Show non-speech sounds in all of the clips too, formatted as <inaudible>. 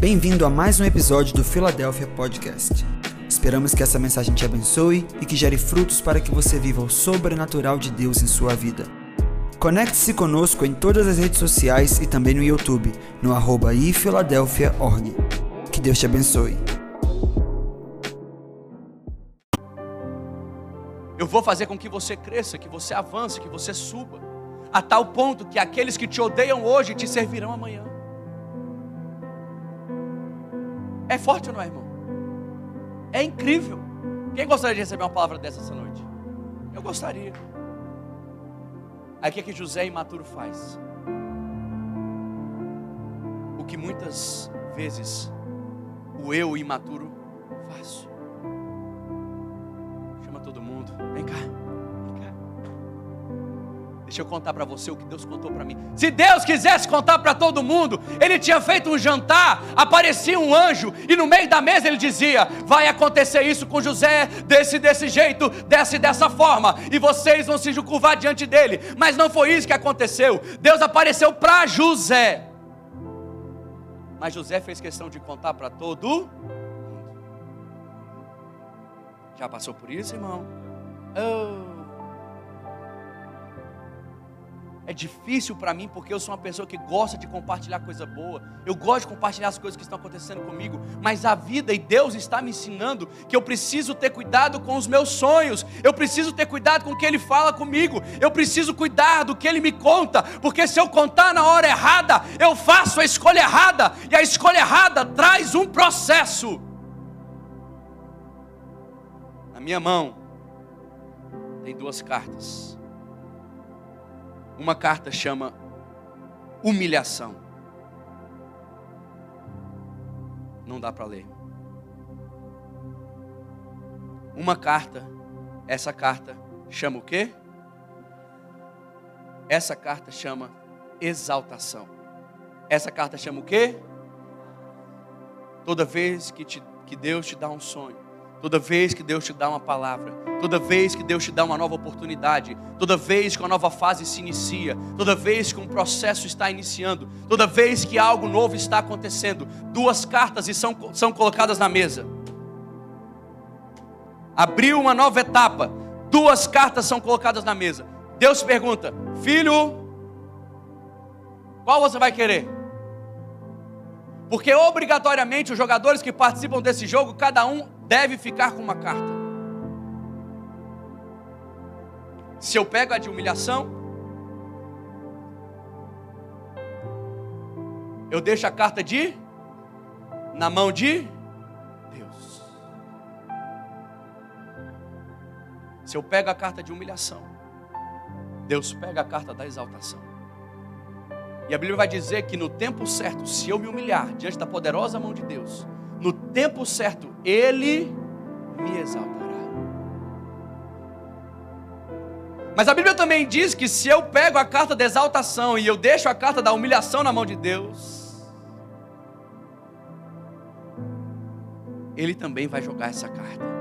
Bem-vindo a mais um episódio do Philadelphia Podcast. Esperamos que essa mensagem te abençoe e que gere frutos para que você viva o sobrenatural de Deus em sua vida. Conecte-se conosco em todas as redes sociais e também no YouTube, no arroba ifiladelphia.org. Que Deus te abençoe. Eu vou fazer com que você cresça, que você avance, que você suba, a tal ponto que aqueles que te odeiam hoje te servirão amanhã. É forte ou não é, irmão? É incrível. Quem gostaria de receber uma palavra dessa essa noite? Eu gostaria. Aí o que, é que José imaturo faz? O que muitas vezes o eu imaturo faz. Chama todo mundo. Vem cá. Deixa eu contar para você o que Deus contou para mim. Se Deus quisesse contar para todo mundo, Ele tinha feito um jantar, aparecia um anjo e no meio da mesa ele dizia: Vai acontecer isso com José, desse desse jeito, desse dessa forma, e vocês vão se curvar diante dele. Mas não foi isso que aconteceu. Deus apareceu para José. Mas José fez questão de contar para todo mundo. Já passou por isso, irmão? Oh. É difícil para mim porque eu sou uma pessoa que gosta de compartilhar coisa boa. Eu gosto de compartilhar as coisas que estão acontecendo comigo. Mas a vida e Deus está me ensinando que eu preciso ter cuidado com os meus sonhos. Eu preciso ter cuidado com o que Ele fala comigo. Eu preciso cuidar do que Ele me conta. Porque se eu contar na hora errada, eu faço a escolha errada. E a escolha errada traz um processo. Na minha mão tem duas cartas. Uma carta chama humilhação. Não dá para ler. Uma carta, essa carta chama o quê? Essa carta chama exaltação. Essa carta chama o quê? Toda vez que, te, que Deus te dá um sonho, Toda vez que Deus te dá uma palavra, toda vez que Deus te dá uma nova oportunidade, toda vez que uma nova fase se inicia, toda vez que um processo está iniciando, toda vez que algo novo está acontecendo, duas cartas são, são colocadas na mesa. Abriu uma nova etapa, duas cartas são colocadas na mesa. Deus pergunta: Filho, qual você vai querer? Porque obrigatoriamente os jogadores que participam desse jogo, cada um deve ficar com uma carta. Se eu pego a de humilhação, eu deixo a carta de na mão de Deus. Se eu pego a carta de humilhação, Deus pega a carta da exaltação. E a Bíblia vai dizer que no tempo certo, se eu me humilhar diante da poderosa mão de Deus, no tempo certo, Ele me exaltará. Mas a Bíblia também diz que se eu pego a carta da exaltação e eu deixo a carta da humilhação na mão de Deus, Ele também vai jogar essa carta.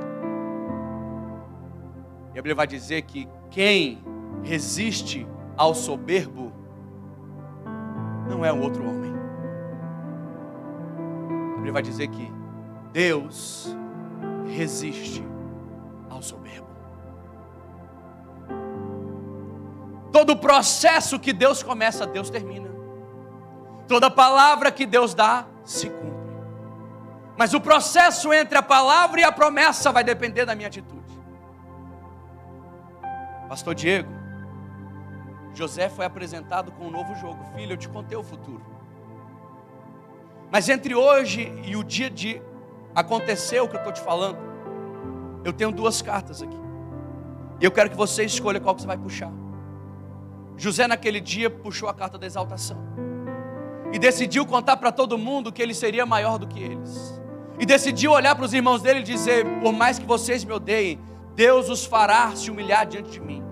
E a Bíblia vai dizer que quem resiste ao soberbo não é um outro homem. Bíblia vai dizer que Deus resiste ao soberbo. Todo processo que Deus começa, Deus termina. Toda palavra que Deus dá, se cumpre. Mas o processo entre a palavra e a promessa vai depender da minha atitude. Pastor Diego, José foi apresentado com um novo jogo. Filho, eu te contei o futuro. Mas entre hoje e o dia de acontecer o que eu estou te falando, eu tenho duas cartas aqui. E eu quero que você escolha qual que você vai puxar. José naquele dia puxou a carta da exaltação. E decidiu contar para todo mundo que ele seria maior do que eles. E decidiu olhar para os irmãos dele e dizer: Por mais que vocês me odeiem, Deus os fará se humilhar diante de mim.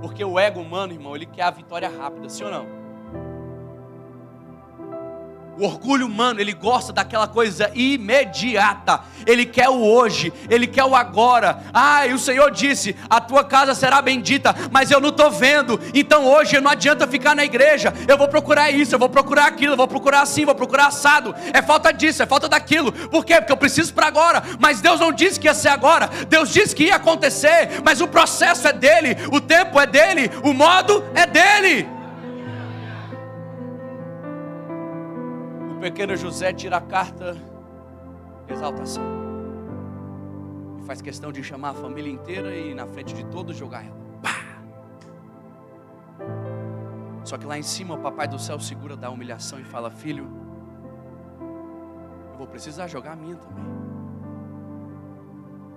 Porque o ego humano, irmão, ele quer a vitória rápida, sim ou não? O orgulho humano, ele gosta daquela coisa imediata. Ele quer o hoje, ele quer o agora. Ah, e o Senhor disse: A tua casa será bendita, mas eu não estou vendo. Então hoje não adianta ficar na igreja. Eu vou procurar isso, eu vou procurar aquilo, eu vou procurar assim, vou procurar assado. É falta disso, é falta daquilo. Por quê? Porque eu preciso para agora. Mas Deus não disse que ia ser agora. Deus disse que ia acontecer. Mas o processo é dele, o tempo é dele, o modo é dele. Pequeno José tira a carta de exaltação. E faz questão de chamar a família inteira e na frente de todos jogar ela. Pá! Só que lá em cima o papai do céu segura da humilhação e fala: Filho, eu vou precisar jogar a minha também.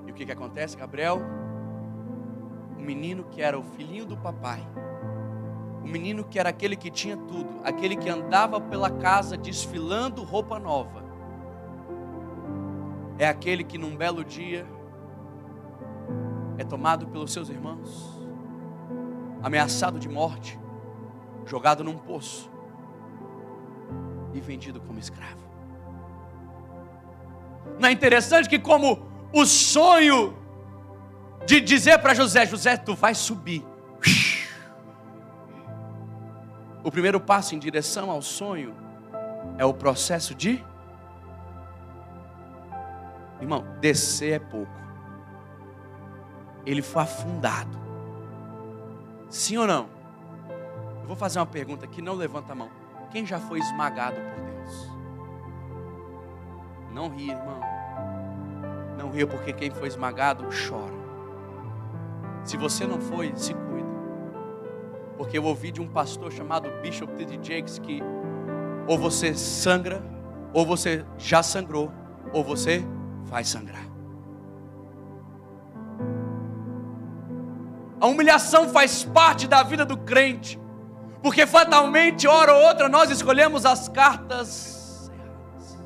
E o que, que acontece, Gabriel? O menino que era o filhinho do papai o menino que era aquele que tinha tudo, aquele que andava pela casa desfilando roupa nova, é aquele que num belo dia é tomado pelos seus irmãos, ameaçado de morte, jogado num poço e vendido como escravo. Não é interessante que, como o sonho de dizer para José: José, tu vai subir o primeiro passo em direção ao sonho é o processo de. Irmão, descer é pouco. Ele foi afundado. Sim ou não? Eu vou fazer uma pergunta aqui, não levanta a mão. Quem já foi esmagado por Deus? Não ria, irmão. Não ria porque quem foi esmagado chora. Se você não foi, se porque eu ouvi de um pastor chamado Bishop T.D. Jakes que ou você sangra, ou você já sangrou, ou você vai sangrar. A humilhação faz parte da vida do crente, porque fatalmente, hora ou outra, nós escolhemos as cartas erradas.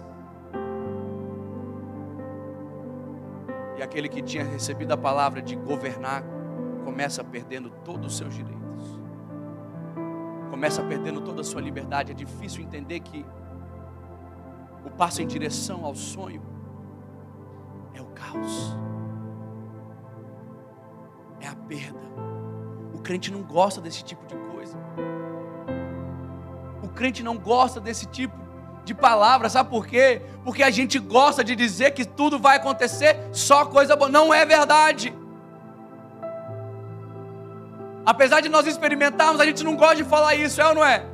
E aquele que tinha recebido a palavra de governar começa perdendo todos os seus direitos começa perdendo toda a sua liberdade. É difícil entender que o passo em direção ao sonho é o caos, é a perda. O crente não gosta desse tipo de coisa. O crente não gosta desse tipo de palavra, sabe por quê? Porque a gente gosta de dizer que tudo vai acontecer só coisa boa. Não é verdade. Apesar de nós experimentarmos, a gente não gosta de falar isso, é ou não é?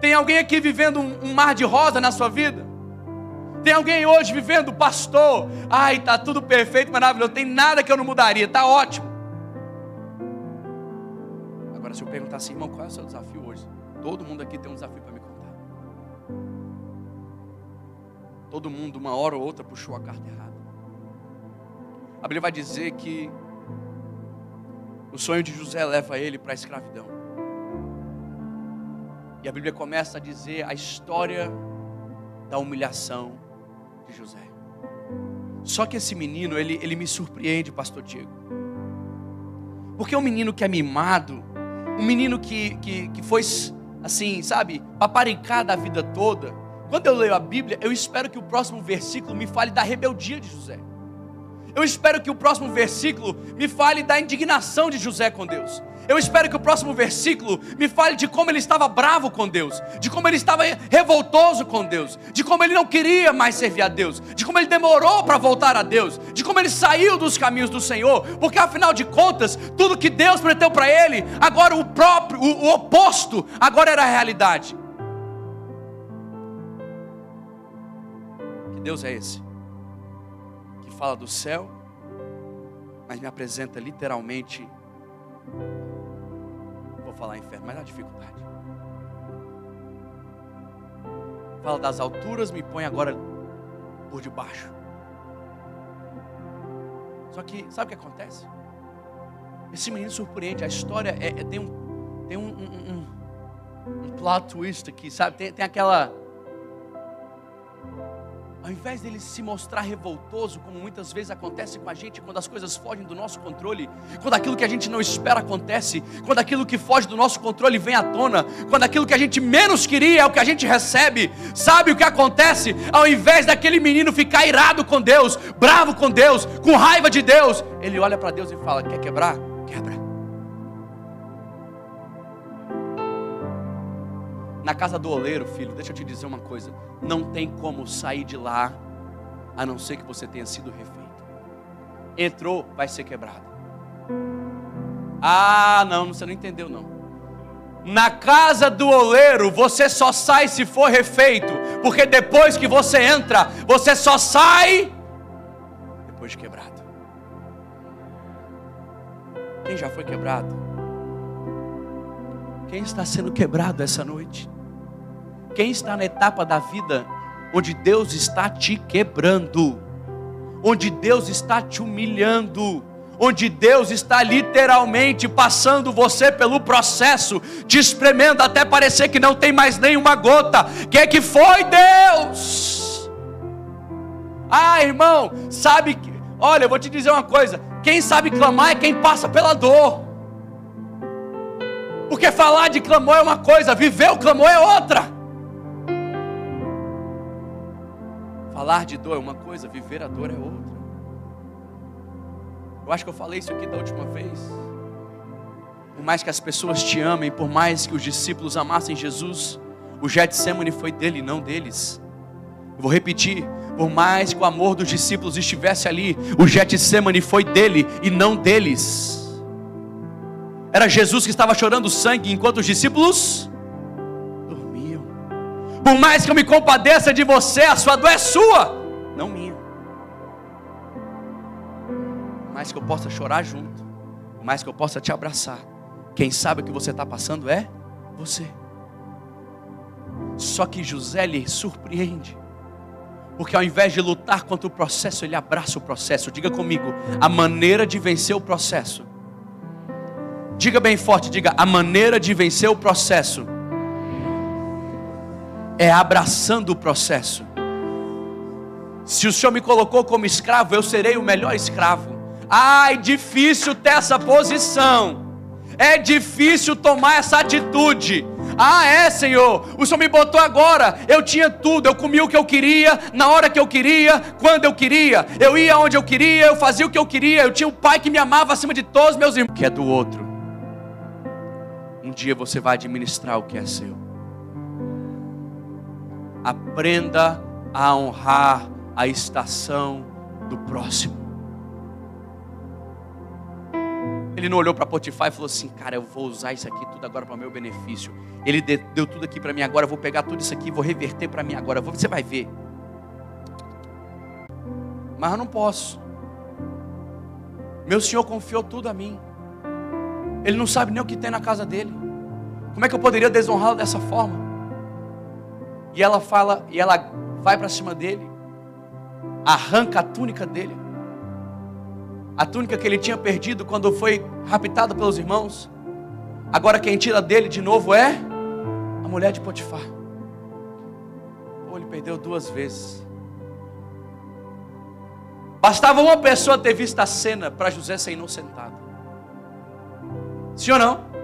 Tem alguém aqui vivendo um, um mar de rosa na sua vida? Tem alguém hoje vivendo, pastor? Ai, tá tudo perfeito, maravilhoso. Tem nada que eu não mudaria, tá ótimo. Agora, se eu perguntar assim, irmão, qual é o seu desafio hoje? Todo mundo aqui tem um desafio para me contar. Todo mundo, uma hora ou outra, puxou a carta errada. A Bíblia vai dizer que o sonho de José leva ele para a escravidão. E a Bíblia começa a dizer a história da humilhação de José. Só que esse menino, ele, ele me surpreende, pastor Diego. Porque é um menino que é mimado, um menino que, que, que foi, assim, sabe, paparicado a vida toda. Quando eu leio a Bíblia, eu espero que o próximo versículo me fale da rebeldia de José. Eu espero que o próximo versículo me fale da indignação de José com Deus. Eu espero que o próximo versículo me fale de como ele estava bravo com Deus, de como ele estava revoltoso com Deus, de como ele não queria mais servir a Deus, de como ele demorou para voltar a Deus, de como ele saiu dos caminhos do Senhor, porque afinal de contas, tudo que Deus prometeu para ele, agora o próprio, o, o oposto, agora era a realidade. Que Deus é esse? Fala do céu, mas me apresenta literalmente, vou falar inferno, mas a dificuldade. Fala das alturas, me põe agora por debaixo. Só que, sabe o que acontece? Esse menino surpreende, a história é, é tem um, tem um, um, um, um plot twist aqui, sabe? Tem, tem aquela ao invés dele se mostrar revoltoso, como muitas vezes acontece com a gente quando as coisas fogem do nosso controle, quando aquilo que a gente não espera acontece, quando aquilo que foge do nosso controle vem à tona, quando aquilo que a gente menos queria é o que a gente recebe, sabe o que acontece? Ao invés daquele menino ficar irado com Deus, bravo com Deus, com raiva de Deus, ele olha para Deus e fala: Quer quebrar? Na casa do oleiro, filho, deixa eu te dizer uma coisa: não tem como sair de lá, a não ser que você tenha sido refeito. Entrou, vai ser quebrado. Ah, não, você não entendeu, não. Na casa do oleiro, você só sai se for refeito, porque depois que você entra, você só sai depois de quebrado. Quem já foi quebrado? Quem está sendo quebrado essa noite? Quem está na etapa da vida onde Deus está te quebrando, onde Deus está te humilhando, onde Deus está literalmente passando você pelo processo, te espremendo até parecer que não tem mais nenhuma gota. Que é que foi Deus? Ah, irmão, sabe que, olha, eu vou te dizer uma coisa: quem sabe clamar é quem passa pela dor. Porque falar de clamor é uma coisa, viver o clamor é outra. Falar de dor é uma coisa, viver a dor é outra. Eu acho que eu falei isso aqui da última vez. Por mais que as pessoas te amem, por mais que os discípulos amassem Jesus, o Getsemane foi dele, não deles. Eu vou repetir, por mais que o amor dos discípulos estivesse ali, o Getsemane foi dele e não deles. Era Jesus que estava chorando sangue enquanto os discípulos por mais que eu me compadeça de você, a sua dor é sua, não minha. Por mais que eu possa chorar junto, por mais que eu possa te abraçar, quem sabe o que você está passando é você. Só que José lhe surpreende, porque ao invés de lutar contra o processo, ele abraça o processo. Diga comigo, a maneira de vencer o processo. Diga bem forte, diga, a maneira de vencer o processo é abraçando o processo. Se o Senhor me colocou como escravo, eu serei o melhor escravo. Ai, difícil ter essa posição. É difícil tomar essa atitude. Ah, é, Senhor. O Senhor me botou agora. Eu tinha tudo. Eu comia o que eu queria, na hora que eu queria, quando eu queria. Eu ia onde eu queria, eu fazia o que eu queria. Eu tinha um pai que me amava acima de todos os meus irmãos. Que é do outro. Um dia você vai administrar o que é seu. Aprenda a honrar a estação do próximo. Ele não olhou para Potifar e falou assim: Cara, eu vou usar isso aqui tudo agora para o meu benefício. Ele deu tudo aqui para mim agora, eu vou pegar tudo isso aqui, vou reverter para mim agora. Você vai ver. Mas eu não posso. Meu Senhor confiou tudo a mim. Ele não sabe nem o que tem na casa dele. Como é que eu poderia desonrá-lo dessa forma? E ela fala, e ela vai para cima dele, arranca a túnica dele. A túnica que ele tinha perdido quando foi raptado pelos irmãos. Agora quem tira dele de novo é a mulher de Potifar. Ou ele perdeu duas vezes. Bastava uma pessoa ter visto a cena para José ser inocentado. Sim ou não?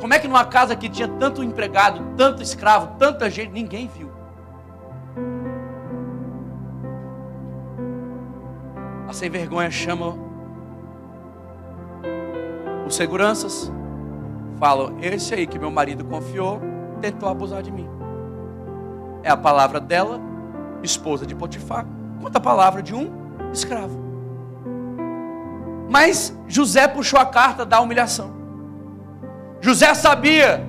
Como é que numa casa que tinha tanto empregado, tanto escravo, tanta gente, ninguém viu? A sem vergonha chama os seguranças, falam: Esse aí que meu marido confiou tentou abusar de mim. É a palavra dela, esposa de Potifar, conta a palavra de um escravo. Mas José puxou a carta da humilhação. José sabia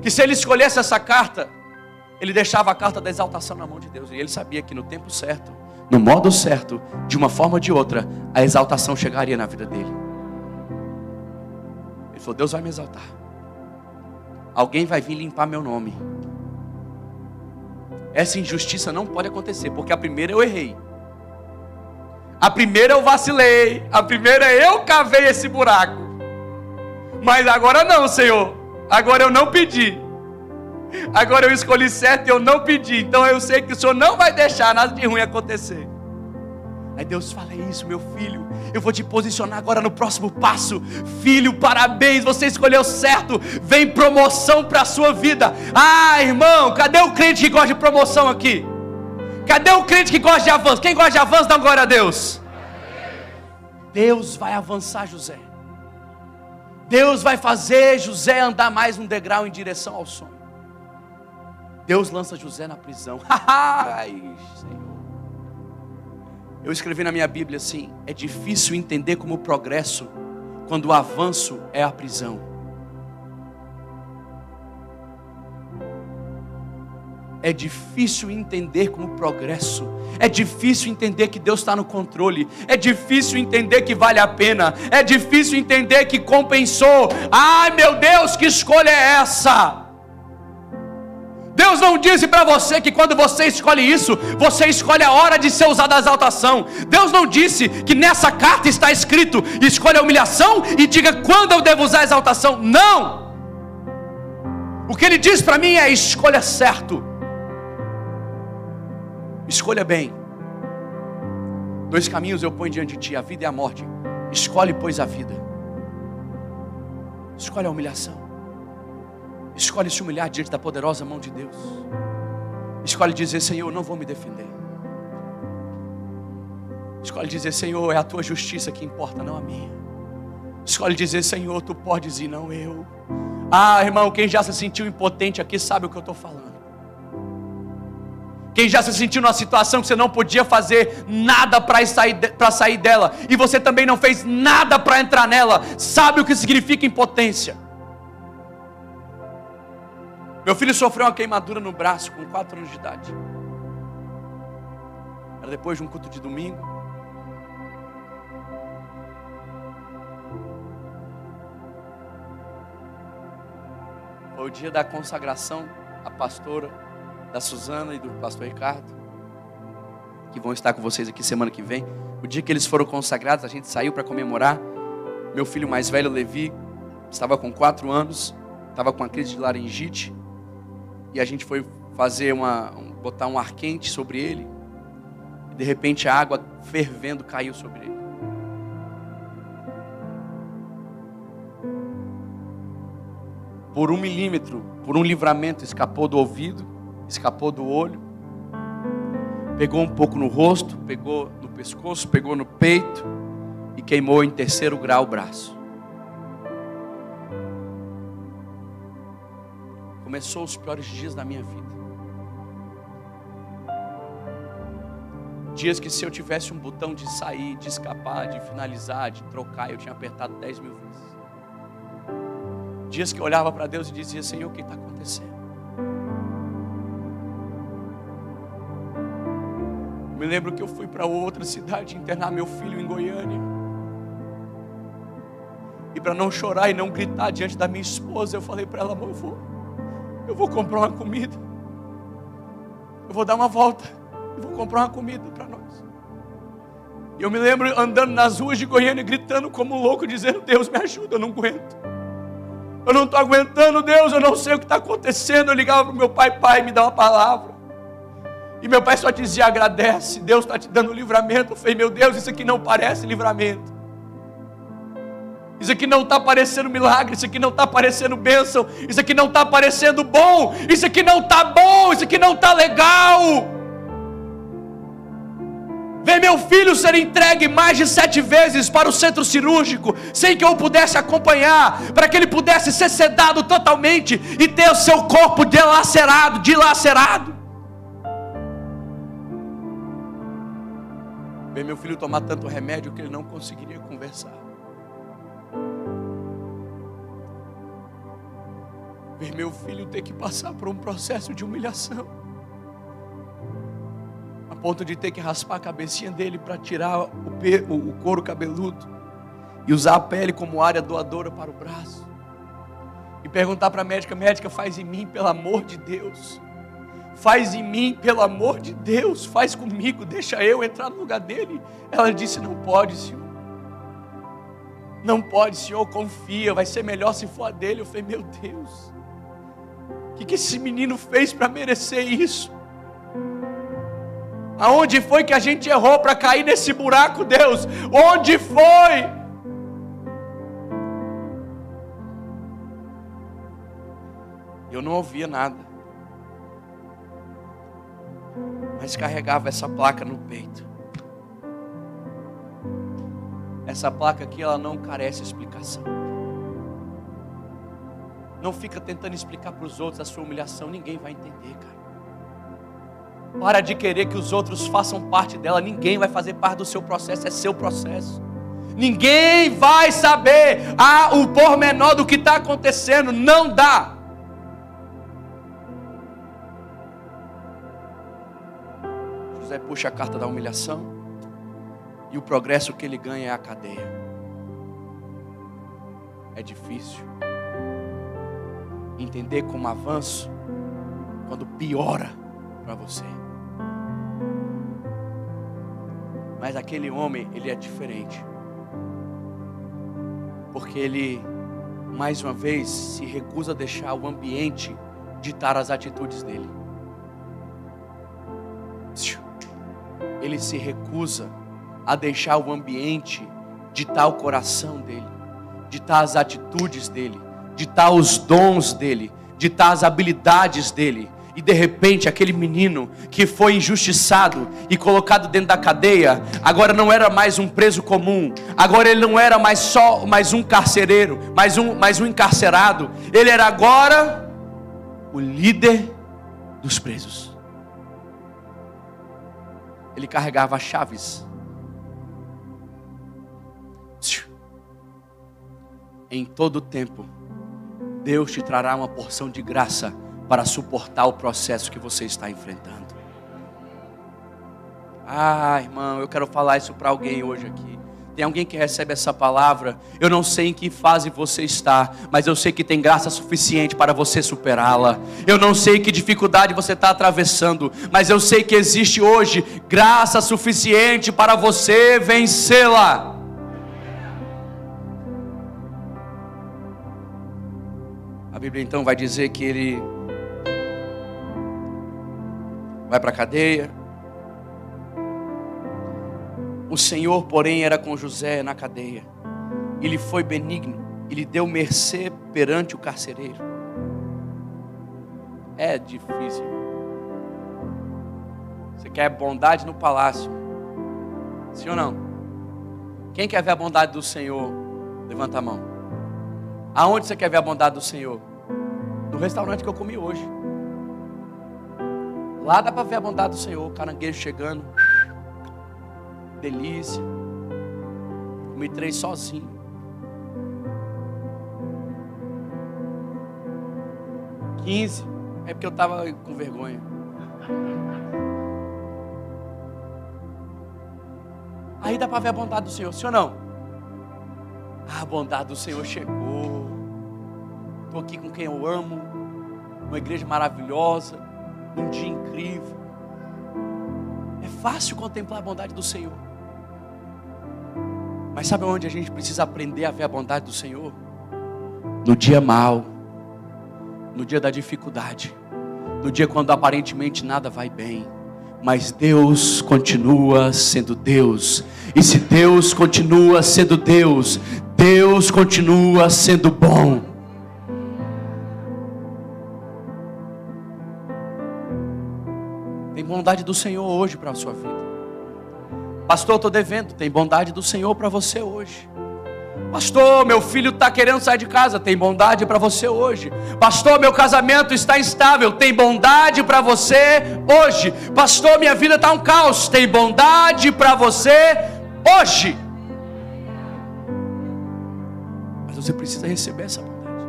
que se ele escolhesse essa carta, ele deixava a carta da exaltação na mão de Deus. E ele sabia que no tempo certo, no modo certo, de uma forma ou de outra, a exaltação chegaria na vida dele. Ele falou: Deus vai me exaltar. Alguém vai vir limpar meu nome. Essa injustiça não pode acontecer, porque a primeira eu errei. A primeira eu vacilei. A primeira eu cavei esse buraco. Mas agora não, Senhor. Agora eu não pedi. Agora eu escolhi certo e eu não pedi. Então eu sei que o Senhor não vai deixar nada de ruim acontecer. Aí Deus fala: É isso, meu filho. Eu vou te posicionar agora no próximo passo. Filho, parabéns, você escolheu certo. Vem promoção para a sua vida. Ah, irmão, cadê o crente que gosta de promoção aqui? Cadê o crente que gosta de avanço? Quem gosta de avanço, dá glória a Deus. Deus vai avançar José. Deus vai fazer José andar mais um degrau em direção ao sonho. Deus lança José na prisão. <laughs> Ai, Senhor. Eu escrevi na minha Bíblia assim: é difícil entender como o progresso quando o avanço é a prisão. É difícil entender como progresso. É difícil entender que Deus está no controle. É difícil entender que vale a pena. É difícil entender que compensou. Ai meu Deus, que escolha é essa? Deus não disse para você que quando você escolhe isso, você escolhe a hora de ser usado a exaltação. Deus não disse que nessa carta está escrito: escolha a humilhação e diga quando eu devo usar a exaltação. Não! O que ele diz para mim é: escolha certo. Escolha bem. Dois caminhos eu ponho diante de ti: a vida e a morte. Escolhe, pois, a vida. Escolhe a humilhação. Escolhe se humilhar diante da poderosa mão de Deus. Escolhe dizer: Senhor, eu não vou me defender. Escolhe dizer: Senhor, é a tua justiça que importa, não a minha. Escolhe dizer: Senhor, tu podes e não eu. Ah, irmão, quem já se sentiu impotente aqui sabe o que eu estou falando. Quem já se sentiu numa situação que você não podia fazer nada para sair, sair dela, e você também não fez nada para entrar nela, sabe o que significa impotência. Meu filho sofreu uma queimadura no braço com 4 anos de idade. Era depois de um culto de domingo. Foi o dia da consagração a pastora da Suzana e do pastor Ricardo, que vão estar com vocês aqui semana que vem. O dia que eles foram consagrados, a gente saiu para comemorar. Meu filho mais velho, Levi, estava com quatro anos, estava com a crise de laringite, e a gente foi fazer uma, um, botar um ar quente sobre ele, e de repente a água fervendo caiu sobre ele. Por um milímetro, por um livramento, escapou do ouvido escapou do olho, pegou um pouco no rosto, pegou no pescoço, pegou no peito e queimou em terceiro grau o braço. Começou os piores dias da minha vida. Dias que se eu tivesse um botão de sair, de escapar, de finalizar, de trocar, eu tinha apertado 10 mil vezes. Dias que eu olhava para Deus e dizia, Senhor, o que está acontecendo? Me lembro que eu fui para outra cidade internar meu filho em Goiânia. E para não chorar e não gritar diante da minha esposa, eu falei para ela, amor, eu vou, eu vou comprar uma comida. Eu vou dar uma volta. Eu vou comprar uma comida para nós. E eu me lembro andando nas ruas de Goiânia, gritando como louco, dizendo: Deus me ajuda, eu não aguento. Eu não estou aguentando, Deus, eu não sei o que está acontecendo. Eu ligava para o meu pai, pai, me dá uma palavra. E meu pai só dizia: agradece, Deus está te dando livramento. Eu falei: meu Deus, isso aqui não parece livramento. Isso aqui não está parecendo milagre, isso aqui não está parecendo bênção, isso aqui não está parecendo bom, isso aqui não está bom, isso aqui não está legal. Ver meu filho ser entregue mais de sete vezes para o centro cirúrgico, sem que eu pudesse acompanhar, para que ele pudesse ser sedado totalmente e ter o seu corpo dilacerado, dilacerado. Ver meu filho tomar tanto remédio que ele não conseguiria conversar. Ver meu filho ter que passar por um processo de humilhação. A ponto de ter que raspar a cabecinha dele para tirar o, o couro cabeludo. E usar a pele como área doadora para o braço. E perguntar para a médica: médica, faz em mim, pelo amor de Deus. Faz em mim, pelo amor de Deus, faz comigo, deixa eu entrar no lugar dele. Ela disse: Não pode, Senhor. Não pode, Senhor, confia, vai ser melhor se for a dele. Eu falei: Meu Deus. O que, que esse menino fez para merecer isso? Aonde foi que a gente errou para cair nesse buraco, Deus? Onde foi? Eu não ouvia nada, mas carregava essa placa no peito. Essa placa aqui, ela não carece explicação. Não fica tentando explicar para os outros a sua humilhação, ninguém vai entender, cara. Para de querer que os outros façam parte dela, ninguém vai fazer parte do seu processo, é seu processo. Ninguém vai saber ah, o pormenor do que está acontecendo, não dá. Puxa a carta da humilhação e o progresso que ele ganha é a cadeia. É difícil entender como avanço quando piora para você. Mas aquele homem, ele é diferente. Porque ele, mais uma vez, se recusa a deixar o ambiente ditar as atitudes dele. Ele se recusa a deixar o ambiente ditar o coração dele, ditar as atitudes dele ditar os dons dele, ditar as habilidades dele. E de repente aquele menino que foi injustiçado e colocado dentro da cadeia, agora não era mais um preso comum, agora ele não era mais só mais um carcereiro, mais um, mais um encarcerado, ele era agora o líder dos presos. Ele carregava chaves. Em todo tempo Deus te trará uma porção de graça para suportar o processo que você está enfrentando. Ah, irmão, eu quero falar isso para alguém hoje aqui. Tem alguém que recebe essa palavra? Eu não sei em que fase você está, mas eu sei que tem graça suficiente para você superá-la. Eu não sei que dificuldade você está atravessando, mas eu sei que existe hoje graça suficiente para você vencê-la. Bíblia então vai dizer que ele vai para a cadeia. O Senhor, porém, era com José na cadeia. Ele foi benigno, ele deu mercê perante o carcereiro. É difícil. Você quer bondade no palácio? Sim ou não? Quem quer ver a bondade do Senhor? Levanta a mão. Aonde você quer ver a bondade do Senhor? no restaurante que eu comi hoje. Lá dá para ver a bondade do Senhor, caranguejo chegando. Delícia. Comi três sozinho. Quinze. É porque eu estava com vergonha. Aí dá para ver a bondade do Senhor, ou não? Ah, a bondade do Senhor chegou. Estou aqui com quem eu amo, uma igreja maravilhosa, um dia incrível. É fácil contemplar a bondade do Senhor. Mas sabe onde a gente precisa aprender a ver a bondade do Senhor? No dia mal, no dia da dificuldade, no dia quando aparentemente nada vai bem. Mas Deus continua sendo Deus. E se Deus continua sendo Deus, Deus continua sendo bom. bondade do Senhor hoje para a sua vida. Pastor, estou devendo. Tem bondade do Senhor para você hoje. Pastor, meu filho está querendo sair de casa. Tem bondade para você hoje. Pastor, meu casamento está instável. Tem bondade para você hoje. Pastor, minha vida está um caos. Tem bondade para você hoje. Mas você precisa receber essa bondade.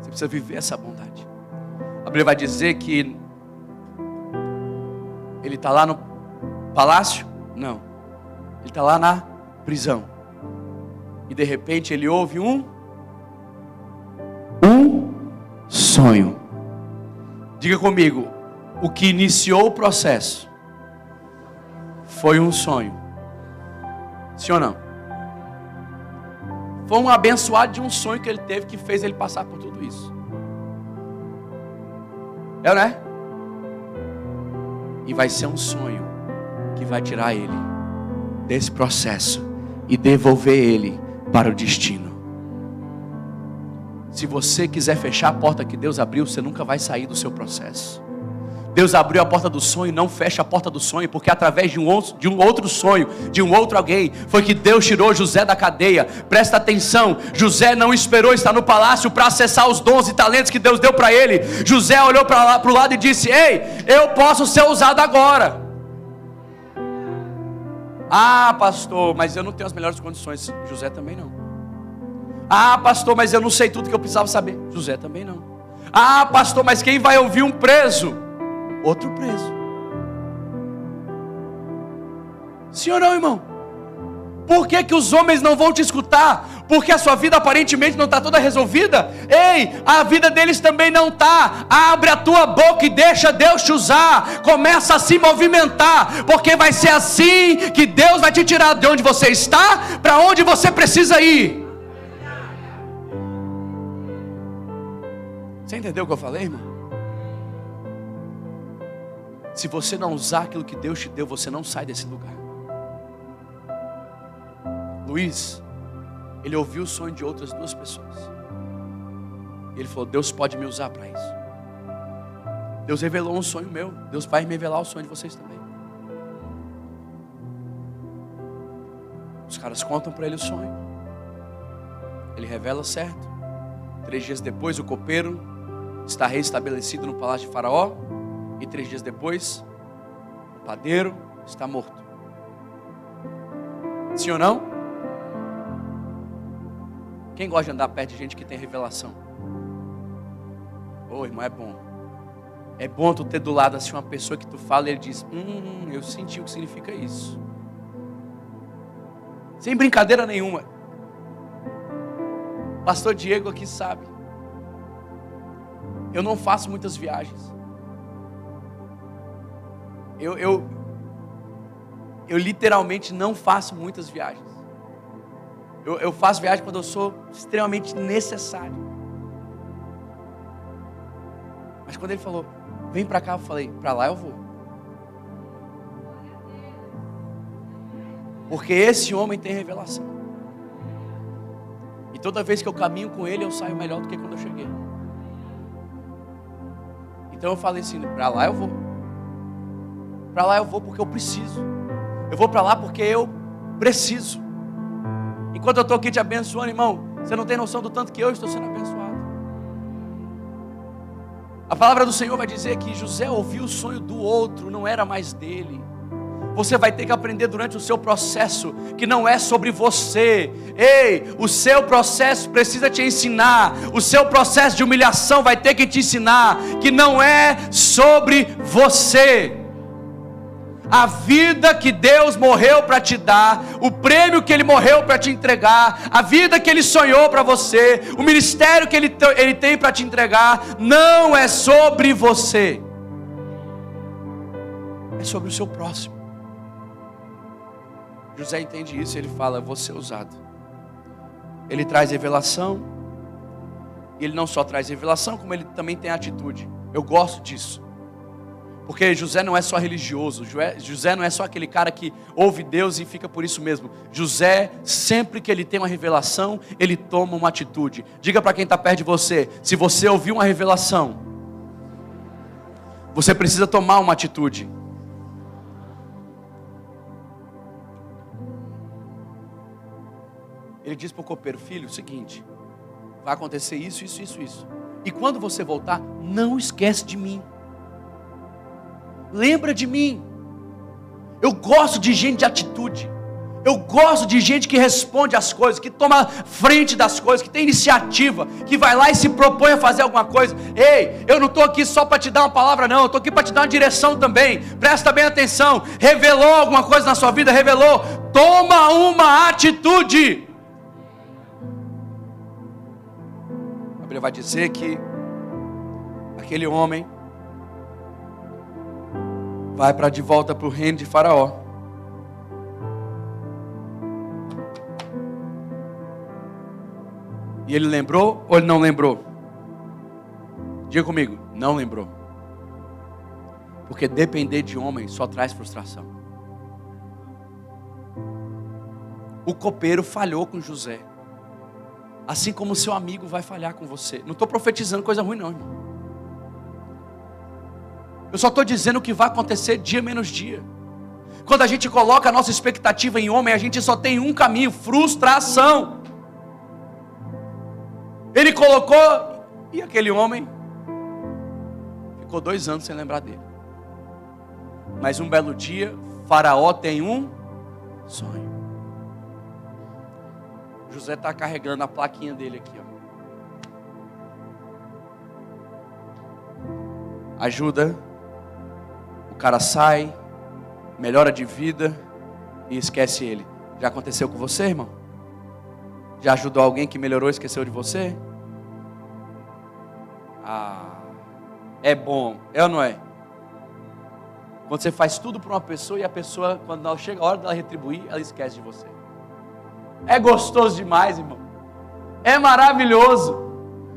Você precisa viver essa bondade. A Bíblia vai dizer que ele está lá no palácio? Não. Ele está lá na prisão. E de repente ele ouve um um sonho. Diga comigo, o que iniciou o processo foi um sonho. Sim ou não? Foi um abençoado de um sonho que ele teve que fez ele passar por tudo isso. É, né? E vai ser um sonho que vai tirar ele desse processo e devolver ele para o destino. Se você quiser fechar a porta que Deus abriu, você nunca vai sair do seu processo. Deus abriu a porta do sonho, não fecha a porta do sonho, porque através de um, outro, de um outro sonho, de um outro alguém, foi que Deus tirou José da cadeia. Presta atenção: José não esperou estar no palácio para acessar os dons e talentos que Deus deu para ele. José olhou para o lado e disse: Ei, eu posso ser usado agora. Ah, pastor, mas eu não tenho as melhores condições. José também não. Ah, pastor, mas eu não sei tudo que eu precisava saber. José também não. Ah, pastor, mas quem vai ouvir um preso? outro preso. Ou não, irmão? Por que, que os homens não vão te escutar? Porque a sua vida aparentemente não está toda resolvida? Ei, a vida deles também não está. Abre a tua boca e deixa Deus te usar. Começa a se movimentar, porque vai ser assim que Deus vai te tirar de onde você está para onde você precisa ir. Você entendeu o que eu falei, irmão? Se você não usar aquilo que Deus te deu, você não sai desse lugar. Luiz, ele ouviu o sonho de outras duas pessoas. E ele falou: Deus pode me usar para isso. Deus revelou um sonho meu. Deus vai me revelar o sonho de vocês também. Os caras contam para ele o sonho. Ele revela certo. Três dias depois, o copeiro está reestabelecido no palácio de Faraó. E três dias depois, o padeiro está morto. Sim ou não? Quem gosta de andar perto de gente que tem revelação? Ô oh, irmão, é bom. É bom tu ter do lado assim uma pessoa que tu fala e ele diz: Hum, eu senti o que significa isso. Sem brincadeira nenhuma. Pastor Diego aqui sabe. Eu não faço muitas viagens. Eu, eu, eu literalmente não faço muitas viagens. Eu, eu faço viagem quando eu sou extremamente necessário. Mas quando ele falou, vem para cá, eu falei, para lá eu vou. Porque esse homem tem revelação. E toda vez que eu caminho com ele, eu saio melhor do que quando eu cheguei. Então eu falei assim: para lá eu vou. Para lá eu vou porque eu preciso. Eu vou para lá porque eu preciso. Enquanto eu estou aqui te abençoando, irmão, você não tem noção do tanto que eu estou sendo abençoado. A palavra do Senhor vai dizer que José ouviu o sonho do outro, não era mais dele. Você vai ter que aprender durante o seu processo que não é sobre você. Ei, o seu processo precisa te ensinar. O seu processo de humilhação vai ter que te ensinar que não é sobre você a vida que Deus morreu para te dar, o prêmio que Ele morreu para te entregar, a vida que Ele sonhou para você, o ministério que Ele, ele tem para te entregar, não é sobre você, é sobre o seu próximo. José entende isso, ele fala: Vou ser usado. Ele traz revelação, e ele não só traz revelação, como ele também tem atitude. Eu gosto disso. Porque José não é só religioso, José não é só aquele cara que ouve Deus e fica por isso mesmo. José, sempre que ele tem uma revelação, ele toma uma atitude. Diga para quem está perto de você: se você ouviu uma revelação, você precisa tomar uma atitude. Ele diz para o copeiro: Filho, o seguinte, vai acontecer isso, isso, isso, isso. E quando você voltar, não esquece de mim lembra de mim. Eu gosto de gente de atitude. Eu gosto de gente que responde às coisas, que toma frente das coisas, que tem iniciativa, que vai lá e se propõe a fazer alguma coisa. Ei, eu não estou aqui só para te dar uma palavra, não, eu estou aqui para te dar uma direção também. Presta bem atenção. Revelou alguma coisa na sua vida? Revelou. Toma uma atitude. A Bíblia vai dizer que aquele homem vai para de volta para o reino de Faraó. E ele lembrou ou ele não lembrou? Diga comigo, não lembrou. Porque depender de homem só traz frustração. O copeiro falhou com José. Assim como seu amigo vai falhar com você. Não estou profetizando coisa ruim, não, irmão. Eu só estou dizendo o que vai acontecer dia menos dia. Quando a gente coloca a nossa expectativa em homem, a gente só tem um caminho: frustração. Ele colocou, e aquele homem ficou dois anos sem lembrar dele. Mas um belo dia, Faraó tem um sonho. José está carregando a plaquinha dele aqui, ó. Ajuda, o cara sai, melhora de vida e esquece ele. Já aconteceu com você, irmão? Já ajudou alguém que melhorou e esqueceu de você? Ah, é bom, é ou não é? Quando você faz tudo para uma pessoa e a pessoa, quando chega a hora dela retribuir, ela esquece de você. É gostoso demais, irmão. É maravilhoso.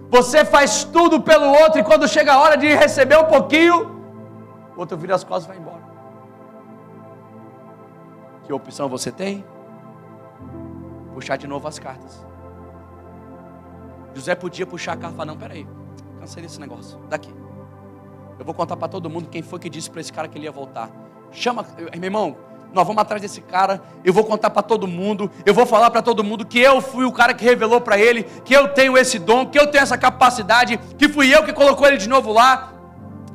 Você faz tudo pelo outro e quando chega a hora de receber um pouquinho, o outro vira as costas e vai embora. Que opção você tem? Puxar de novo as cartas. José podia puxar a carta e falar: Não, peraí, cansei desse negócio. Daqui. Eu vou contar para todo mundo quem foi que disse para esse cara que ele ia voltar. Chama, meu irmão, nós vamos atrás desse cara, eu vou contar para todo mundo, eu vou falar para todo mundo que eu fui o cara que revelou para ele, que eu tenho esse dom, que eu tenho essa capacidade, que fui eu que colocou ele de novo lá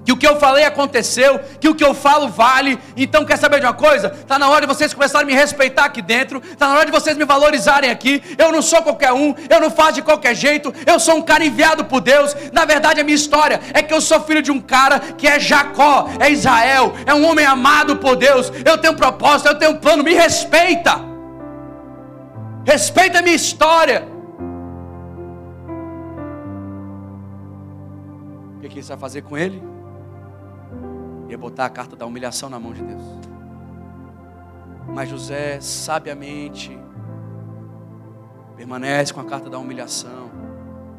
que o que eu falei aconteceu, que o que eu falo vale. Então, quer saber de uma coisa? Está na hora de vocês começarem a me respeitar aqui dentro, está na hora de vocês me valorizarem aqui. Eu não sou qualquer um, eu não faço de qualquer jeito, eu sou um cara enviado por Deus. Na verdade, a minha história é que eu sou filho de um cara que é Jacó, é Israel, é um homem amado por Deus. Eu tenho um propósito, eu tenho um plano, me respeita. Respeita a minha história. O que você vai fazer com ele? Ia botar a carta da humilhação na mão de Deus. Mas José, sabiamente, permanece com a carta da humilhação,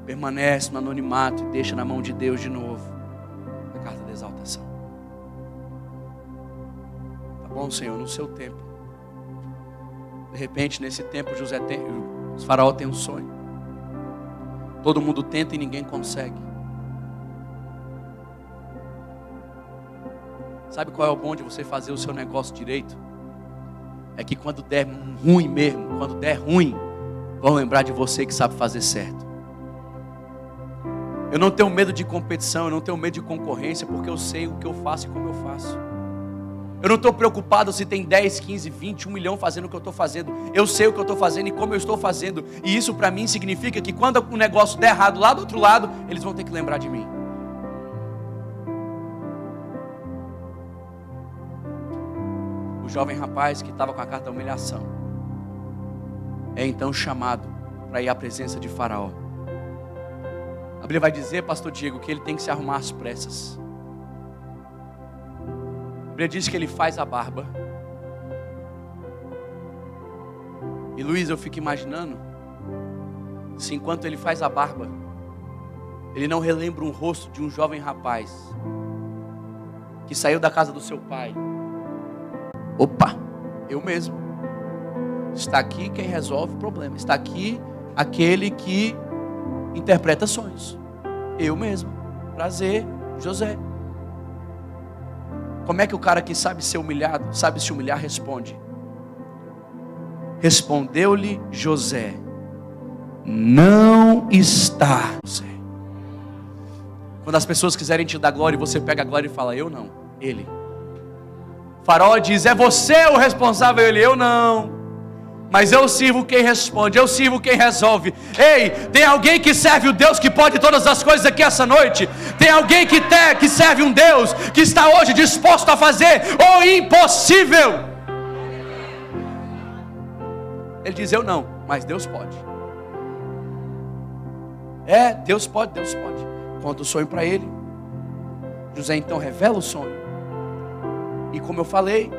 permanece no anonimato e deixa na mão de Deus de novo a carta da exaltação. Tá bom, Senhor, no seu tempo. De repente, nesse tempo, José tem, o faraó tem um sonho. Todo mundo tenta e ninguém consegue. Sabe qual é o bom de você fazer o seu negócio direito? É que quando der ruim mesmo, quando der ruim, vão lembrar de você que sabe fazer certo. Eu não tenho medo de competição, eu não tenho medo de concorrência, porque eu sei o que eu faço e como eu faço. Eu não estou preocupado se tem 10, 15, 20, 1 milhão fazendo o que eu estou fazendo. Eu sei o que eu estou fazendo e como eu estou fazendo. E isso para mim significa que quando o negócio der errado lá do outro lado, eles vão ter que lembrar de mim. Jovem rapaz que estava com a carta da humilhação é então chamado para ir à presença de Faraó. A Bíblia vai dizer, pastor Diego, que ele tem que se arrumar às pressas. A Bíblia diz que ele faz a barba. E Luiz, eu fico imaginando se enquanto ele faz a barba, ele não relembra um rosto de um jovem rapaz que saiu da casa do seu pai Opa, eu mesmo. Está aqui quem resolve o problema. Está aqui aquele que interpreta sonhos. Eu mesmo. Prazer, José. Como é que o cara que sabe ser humilhado, sabe se humilhar, responde? Respondeu-lhe José: Não está você. Quando as pessoas quiserem te dar glória, você pega a glória e fala: Eu não, ele. Faraó diz: É você o responsável? Ele, eu não. Mas eu sirvo quem responde, eu sirvo quem resolve. Ei, tem alguém que serve o Deus que pode todas as coisas aqui essa noite? Tem alguém que, te, que serve um Deus que está hoje disposto a fazer o impossível? Ele diz: Eu não, mas Deus pode. É, Deus pode, Deus pode. Conta o sonho para ele. José então revela o sonho. E como eu falei,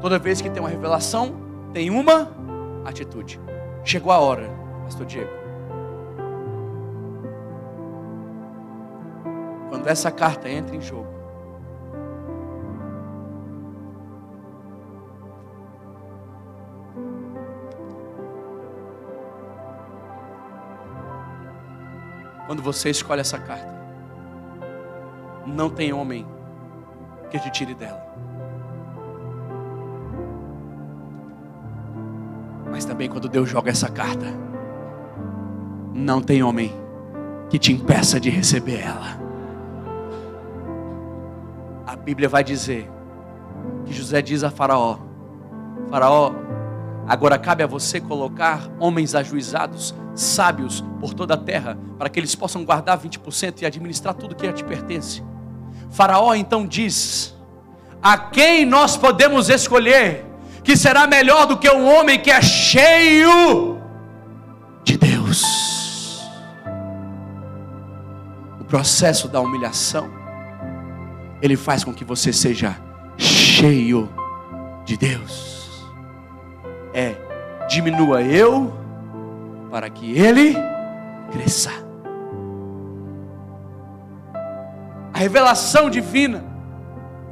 toda vez que tem uma revelação, tem uma atitude. Chegou a hora, pastor Diego. Quando essa carta entra em jogo, quando você escolhe essa carta, não tem homem que te tire dela. Mas também quando Deus joga essa carta, não tem homem que te impeça de receber ela. A Bíblia vai dizer que José diz a Faraó: Faraó, agora cabe a você colocar homens ajuizados, sábios por toda a terra, para que eles possam guardar 20% e administrar tudo que te pertence. Faraó então diz: A quem nós podemos escolher que será melhor do que um homem que é cheio de Deus? O processo da humilhação, ele faz com que você seja cheio de Deus. É, diminua eu, para que ele cresça. A revelação divina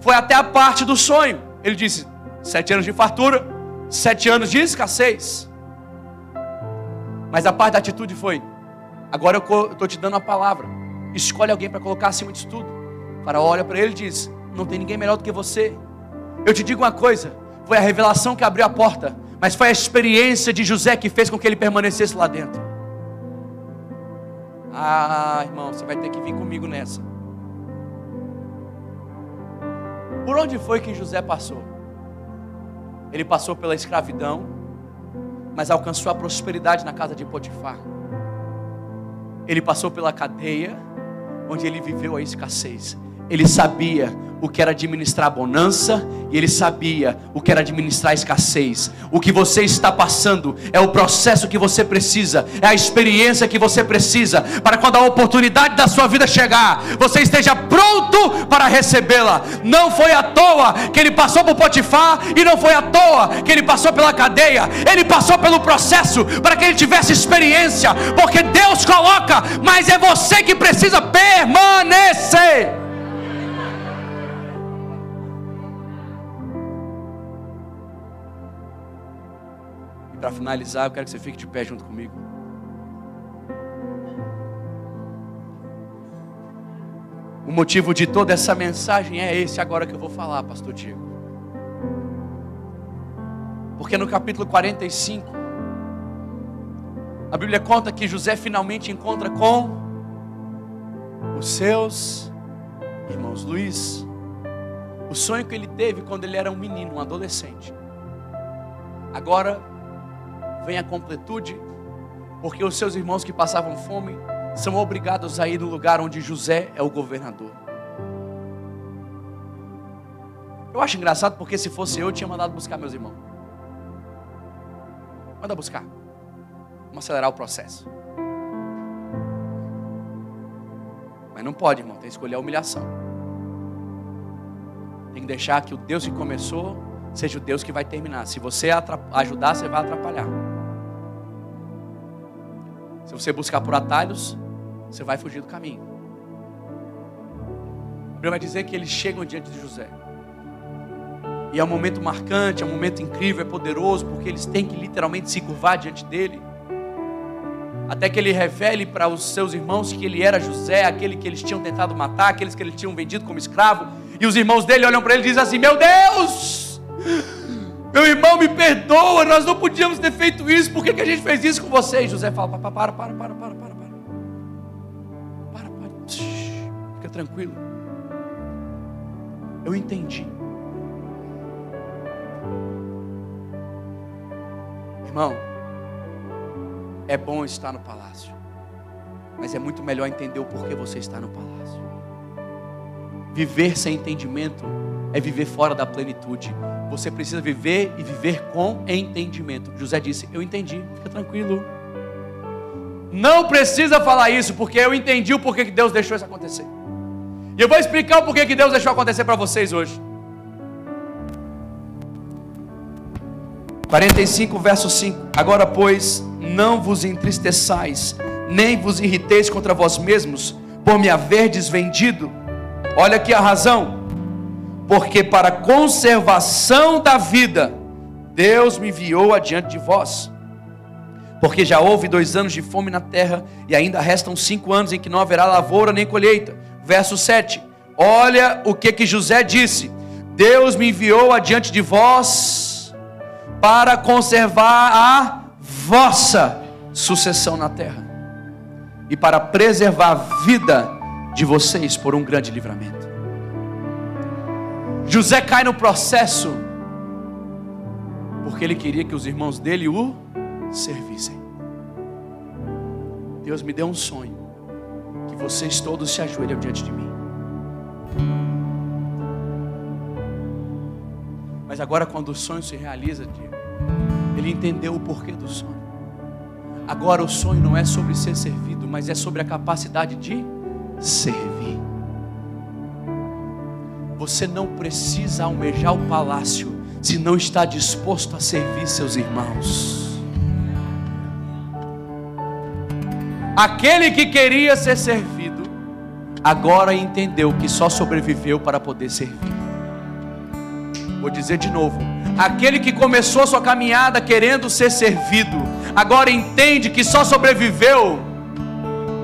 foi até a parte do sonho. Ele disse: sete anos de fartura, sete anos de escassez. Mas a parte da atitude foi: agora eu estou te dando a palavra. Escolhe alguém para colocar acima disso tudo. Para olha para ele e diz: Não tem ninguém melhor do que você. Eu te digo uma coisa: foi a revelação que abriu a porta, mas foi a experiência de José que fez com que ele permanecesse lá dentro. Ah, irmão, você vai ter que vir comigo nessa. Por onde foi que José passou? Ele passou pela escravidão, mas alcançou a prosperidade na casa de Potifar. Ele passou pela cadeia, onde ele viveu a escassez. Ele sabia o que era administrar bonança e ele sabia o que era administrar escassez. O que você está passando é o processo que você precisa, é a experiência que você precisa para quando a oportunidade da sua vida chegar, você esteja pronto para recebê-la. Não foi à toa que ele passou por Potifar e não foi à toa que ele passou pela cadeia. Ele passou pelo processo para que ele tivesse experiência, porque Deus coloca, mas é você que precisa permanecer. Para finalizar, eu quero que você fique de pé junto comigo. O motivo de toda essa mensagem é esse agora que eu vou falar, pastor Diego. Porque no capítulo 45, a Bíblia conta que José finalmente encontra com os seus irmãos. Luiz, o sonho que ele teve quando ele era um menino, um adolescente. Agora vem a completude, porque os seus irmãos que passavam fome são obrigados a ir no lugar onde José é o governador. Eu acho engraçado porque se fosse eu, eu tinha mandado buscar meus irmãos. Manda buscar. Vamos acelerar o processo. Mas não pode, irmão. Tem que escolher a humilhação. Tem que deixar que o Deus que começou seja o Deus que vai terminar. Se você ajudar, você vai atrapalhar. Se você buscar por atalhos, você vai fugir do caminho. A vai dizer que eles chegam diante de José. E é um momento marcante, é um momento incrível, é poderoso, porque eles têm que literalmente se curvar diante dele. Até que ele revele para os seus irmãos que ele era José, aquele que eles tinham tentado matar, aqueles que eles tinham vendido como escravo. E os irmãos dele olham para ele e dizem assim: Meu Deus! Meu irmão, me perdoa, nós não podíamos ter feito isso, por que, que a gente fez isso com você? E José fala: para, para, para, para, para, para, para. Para, para. Fica tranquilo. Eu entendi. Irmão, é bom estar no palácio, mas é muito melhor entender o porquê você está no palácio. Viver sem entendimento é viver fora da plenitude. Você precisa viver e viver com entendimento. José disse: Eu entendi, fica tranquilo. Não precisa falar isso, porque eu entendi o porquê que Deus deixou isso acontecer. E eu vou explicar o porquê que Deus deixou acontecer para vocês hoje. 45, verso 5. Agora, pois, não vos entristeçais, nem vos irriteis contra vós mesmos, por me haverdes vendido. Olha aqui a razão porque para conservação da vida, Deus me enviou adiante de vós. Porque já houve dois anos de fome na terra, e ainda restam cinco anos em que não haverá lavoura nem colheita. Verso 7. Olha o que que José disse: Deus me enviou adiante de vós para conservar a vossa sucessão na terra e para preservar a vida de vocês por um grande livramento. José cai no processo porque ele queria que os irmãos dele o servissem. Deus me deu um sonho que vocês todos se ajoelham diante de mim. Mas agora, quando o sonho se realiza, ele entendeu o porquê do sonho. Agora, o sonho não é sobre ser servido, mas é sobre a capacidade de servir. Você não precisa almejar o palácio se não está disposto a servir seus irmãos. Aquele que queria ser servido, agora entendeu que só sobreviveu para poder servir. Vou dizer de novo: aquele que começou sua caminhada querendo ser servido, agora entende que só sobreviveu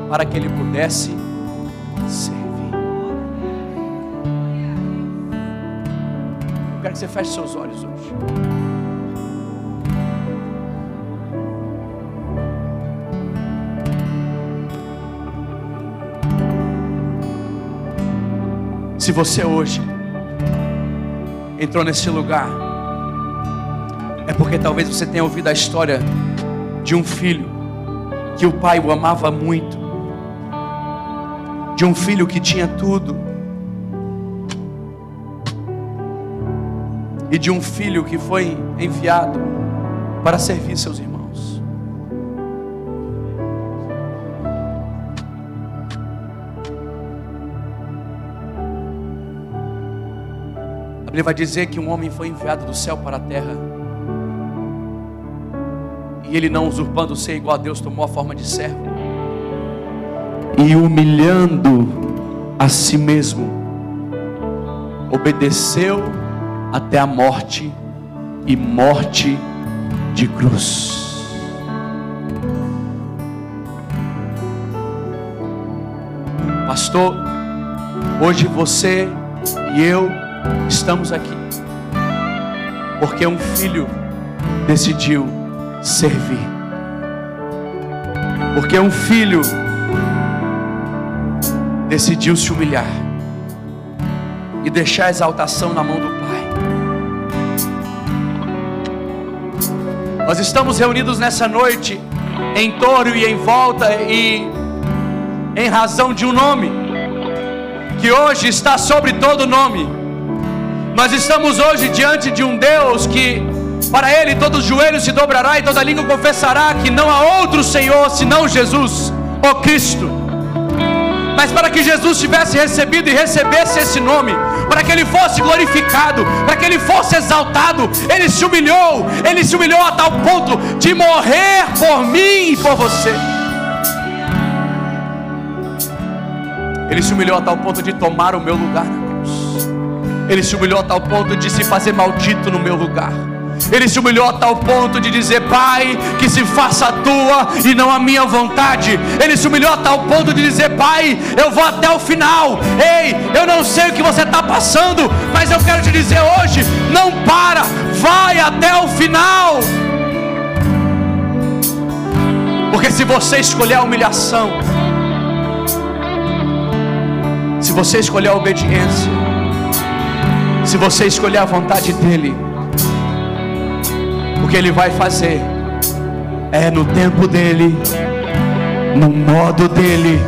para que ele pudesse servir. Que você feche seus olhos hoje. Se você hoje entrou nesse lugar, é porque talvez você tenha ouvido a história de um filho que o pai o amava muito, de um filho que tinha tudo, e de um filho que foi enviado para servir seus irmãos. Ele vai dizer que um homem foi enviado do céu para a terra. E ele não usurpando ser igual a Deus, tomou a forma de servo. E humilhando a si mesmo, obedeceu até a morte e morte de cruz. Pastor, hoje você e eu estamos aqui porque um filho decidiu servir. Porque um filho decidiu se humilhar e deixar a exaltação na mão do Nós estamos reunidos nessa noite em torno e em volta e em razão de um nome que hoje está sobre todo nome nós estamos hoje diante de um Deus que, para Ele, todo joelho se dobrará e toda língua confessará que não há outro Senhor senão Jesus, o Cristo. Mas para que Jesus tivesse recebido e recebesse esse nome, para que ele fosse glorificado, para que ele fosse exaltado, ele se humilhou, ele se humilhou a tal ponto de morrer por mim e por você. Ele se humilhou a tal ponto de tomar o meu lugar ele se humilhou a tal ponto de se fazer maldito no meu lugar. Ele se humilhou a tal ponto de dizer: Pai, que se faça a tua e não a minha vontade. Ele se humilhou a tal ponto de dizer: Pai, eu vou até o final. Ei, eu não sei o que você está passando, mas eu quero te dizer hoje: não para, vai até o final. Porque se você escolher a humilhação, se você escolher a obediência, se você escolher a vontade dEle, que Ele vai fazer é no tempo dEle, no modo dEle,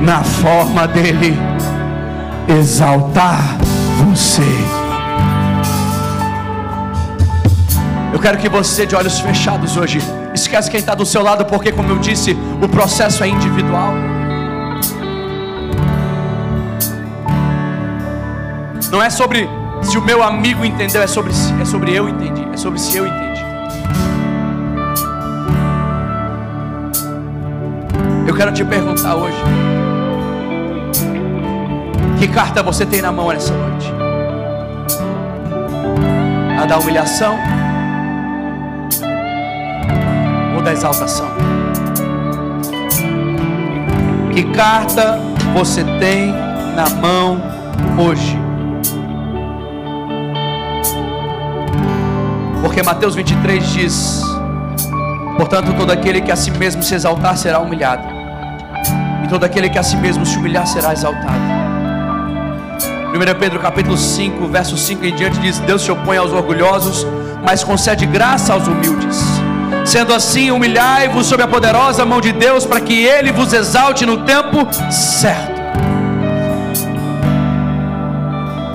na forma dEle, exaltar você. Eu quero que você, de olhos fechados hoje, esquece quem está do seu lado, porque, como eu disse, o processo é individual. Não é sobre se o meu amigo entendeu, é sobre, é sobre eu entendi, é sobre se eu entendi. Eu quero te perguntar hoje: que carta você tem na mão nessa noite? A da humilhação? Ou da exaltação. Que carta você tem na mão hoje? Porque Mateus 23 diz: Portanto, todo aquele que a si mesmo se exaltar será humilhado, e todo aquele que a si mesmo se humilhar será exaltado. 1 Pedro capítulo 5, verso 5 em diante diz: Deus se opõe aos orgulhosos, mas concede graça aos humildes. Sendo assim, humilhai-vos sob a poderosa mão de Deus, para que Ele vos exalte no tempo certo.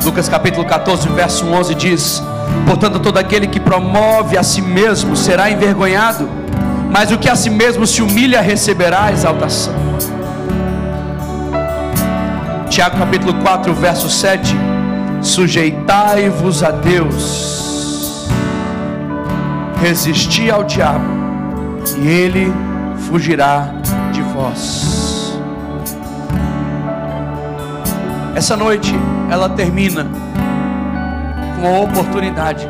Lucas capítulo 14, verso 11 diz: Portanto, todo aquele que promove a si mesmo será envergonhado, mas o que a si mesmo se humilha receberá exaltação. Tiago capítulo 4, verso 7: Sujeitai-vos a Deus, resisti ao diabo, e ele fugirá de vós. Essa noite ela termina uma oportunidade,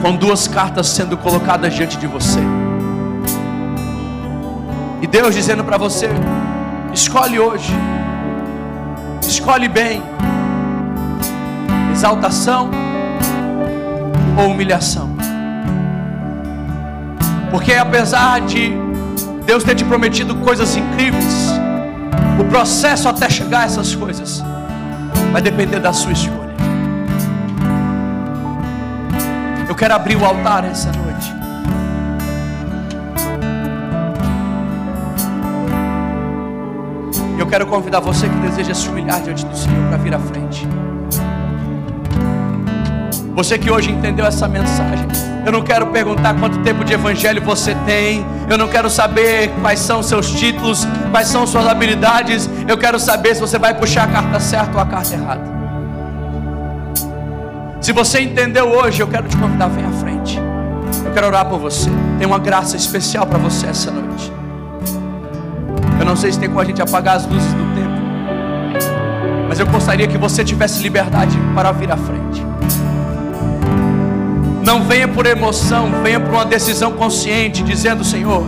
com duas cartas sendo colocadas diante de você, e Deus dizendo para você: escolhe hoje, escolhe bem, exaltação ou humilhação, porque apesar de Deus ter te prometido coisas incríveis, o processo até chegar a essas coisas vai depender da sua escolha. Eu quero abrir o altar essa noite. Eu quero convidar você que deseja se humilhar diante do Senhor para vir à frente. Você que hoje entendeu essa mensagem, eu não quero perguntar quanto tempo de evangelho você tem, eu não quero saber quais são seus títulos, quais são suas habilidades, eu quero saber se você vai puxar a carta certa ou a carta errada. Se você entendeu hoje, eu quero te convidar, vem à frente. Eu quero orar por você. Tem uma graça especial para você essa noite. Eu não sei se tem como a gente apagar as luzes do templo, mas eu gostaria que você tivesse liberdade para vir à frente. Não venha por emoção, venha por uma decisão consciente, dizendo: Senhor,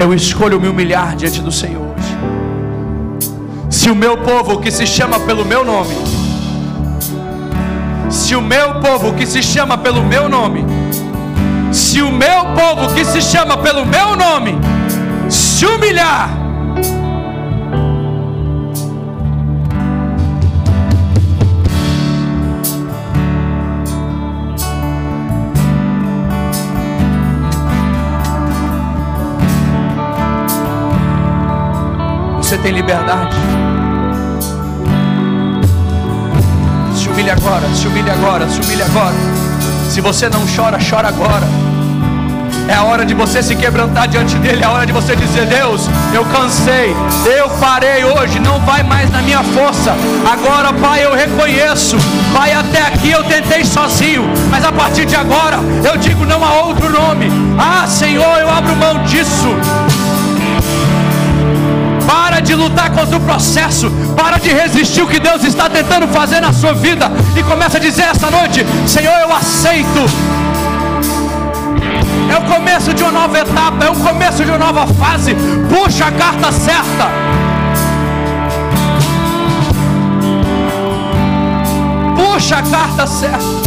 eu escolho me humilhar diante do Senhor. Se o meu povo que se chama pelo meu nome, se o meu povo que se chama pelo meu nome, se o meu povo que se chama pelo meu nome, se humilhar, você tem liberdade. Humilhe agora, se humilhe agora, se humilhe agora. Se você não chora, chora agora. É a hora de você se quebrantar diante dele, é a hora de você dizer: Deus, eu cansei, eu parei hoje, não vai mais na minha força. Agora, Pai, eu reconheço, Pai, até aqui eu tentei sozinho, mas a partir de agora eu digo: não há outro nome. Ah, Senhor, eu abro mão disso. Para de lutar contra o processo. Para de resistir o que Deus está tentando fazer na sua vida. E começa a dizer essa noite: Senhor, eu aceito. É o começo de uma nova etapa, é o começo de uma nova fase. Puxa a carta certa. Puxa a carta certa.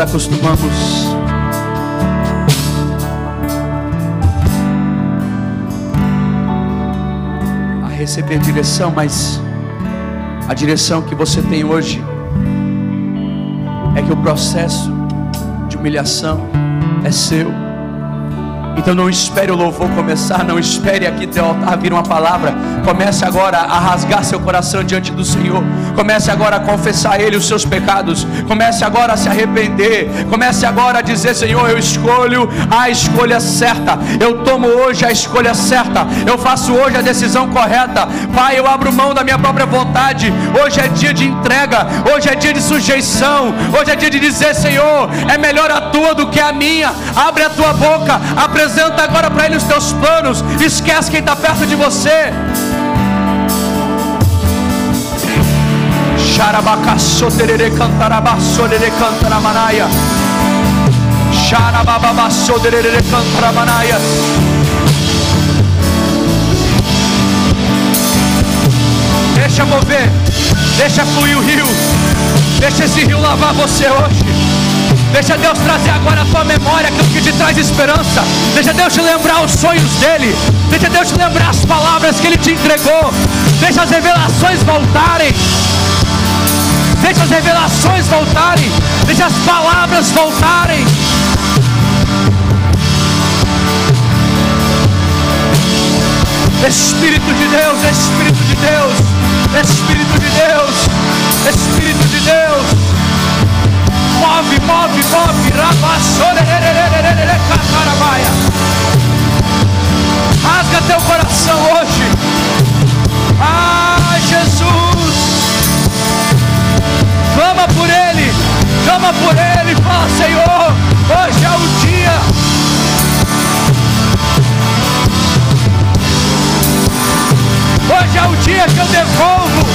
Acostumamos. A receber direção, mas a direção que você tem hoje é que o processo de humilhação é seu. Então não espere o louvor começar, não espere aqui teu altar vir uma palavra. Comece agora a rasgar seu coração diante do Senhor. Comece agora a confessar a Ele os seus pecados. Comece agora a se arrepender. Comece agora a dizer: Senhor, eu escolho a escolha certa. Eu tomo hoje a escolha certa. Eu faço hoje a decisão correta. Pai, eu abro mão da minha própria vontade. Hoje é dia de entrega. Hoje é dia de sujeição. Hoje é dia de dizer: Senhor, é melhor a tua do que a minha. Abre a tua boca. Apresenta agora para Ele os teus planos. Esquece quem está perto de você. Xarabacaçoterere cantarabaçorere cantaramanaia. Xarabababaçoterere cantaramanaia. Deixa mover, deixa fluir o rio, deixa esse rio lavar você hoje. Deixa Deus trazer agora a tua memória aquilo que te traz esperança. Deixa Deus te lembrar os sonhos dele. Deixa Deus te lembrar as palavras que ele te entregou. Deixa as revelações voltarem. Deixa as revelações voltarem. Deixa as palavras voltarem. Espírito de Deus, Espírito de Deus, Espírito de Deus, Espírito de Deus move, move, move, rasga clama por Ele, clama por Ele, fala, Senhor, hoje é o dia. Hoje é o dia que eu devolvo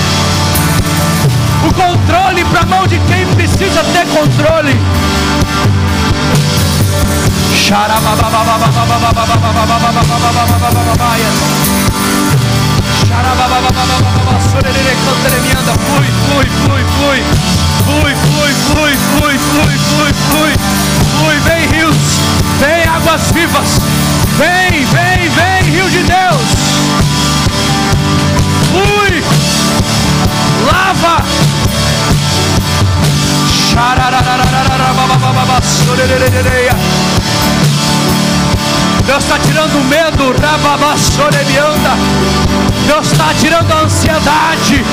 o controle para a mão de quem precisa ter controle. Flui, flui, flui, flui. Flui, flui, flui, flui, flui, flui, flui. Flui, vem rios, vem águas vivas. Vem, vem, vem, rio de Deus. Flui, lava. Deus está tirando o medo, Deus está tirando a ansiedade.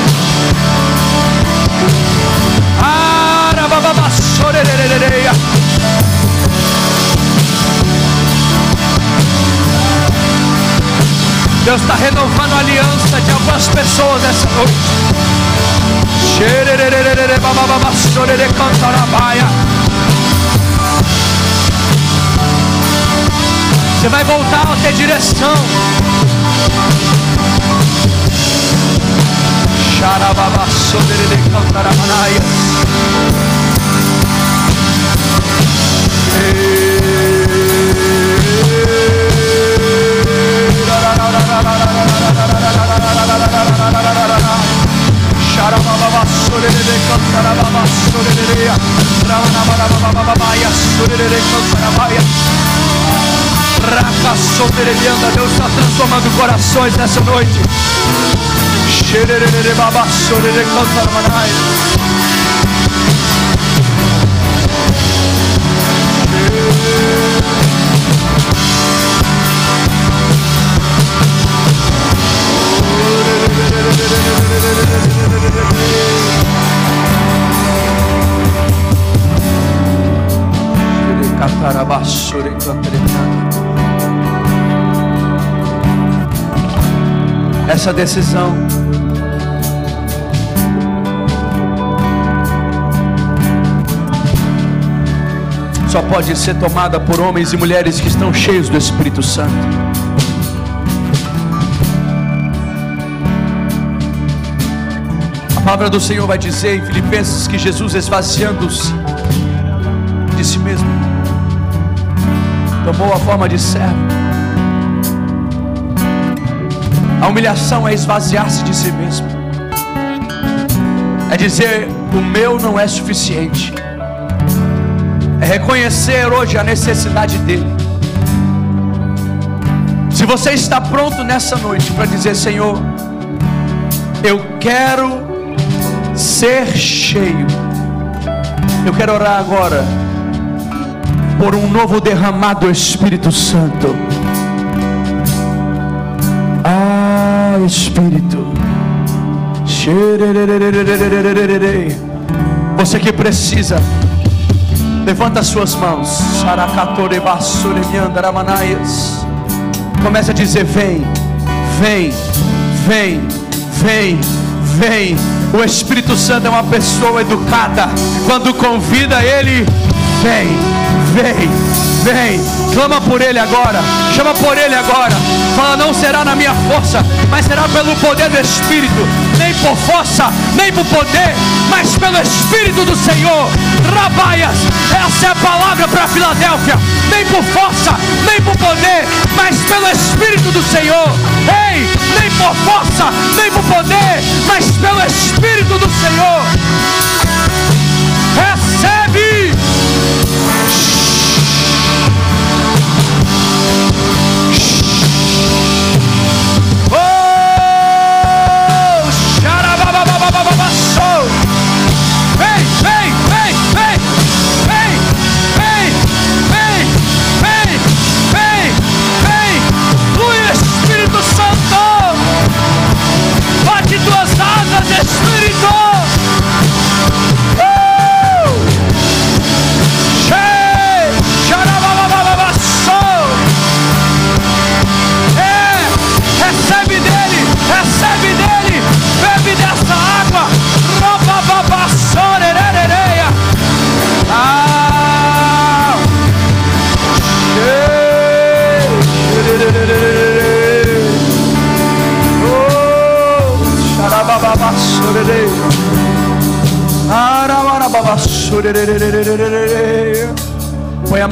Deus está renovando a aliança de algumas pessoas essa noite. Você vai voltar a ter direção. Xarababassodere cantaramanaia. Deus está transformando corações nessa noite. Xererere babassorere cantarmanai. Essa decisão só pode ser tomada por homens e mulheres que estão cheios do Espírito Santo. A palavra do Senhor vai dizer em Filipenses que Jesus esvaziando-se de si mesmo, tomou a forma de servo. A humilhação é esvaziar-se de si mesmo, é dizer: o meu não é suficiente, é reconhecer hoje a necessidade dele. Se você está pronto nessa noite para dizer: Senhor, eu quero ser cheio, eu quero orar agora por um novo derramado Espírito Santo. Espírito. Você que precisa, levanta as suas mãos. Comece a dizer: Vem, vem, vem, vem, vem. O Espírito Santo é uma pessoa educada. Quando convida Ele, Vem, vem, vem. Clama por Ele agora. Chama por Ele agora. Fala, não será na minha força, mas será pelo poder do Espírito. Nem por força, nem por poder, mas pelo Espírito do Senhor. Rabaias, essa é a palavra para Filadélfia. Nem por força, nem por poder, mas pelo Espírito do Senhor. Ei, nem por força, nem por poder, mas pelo Espírito do Senhor.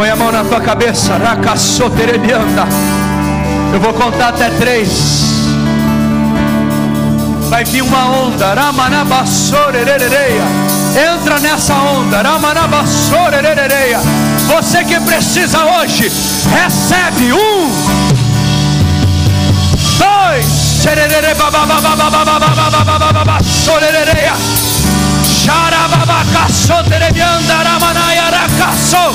Põe a mão na tua cabeça, racaçoterebianta. Eu vou contar até três. Vai vir uma onda, ramanabassorereereia. Entra nessa onda, ramanabassorereereia. Você que precisa hoje, recebe um, dois, xererere, babababababababababassorereereia. Xarababacaçoterebianta, ramanayaracaçou.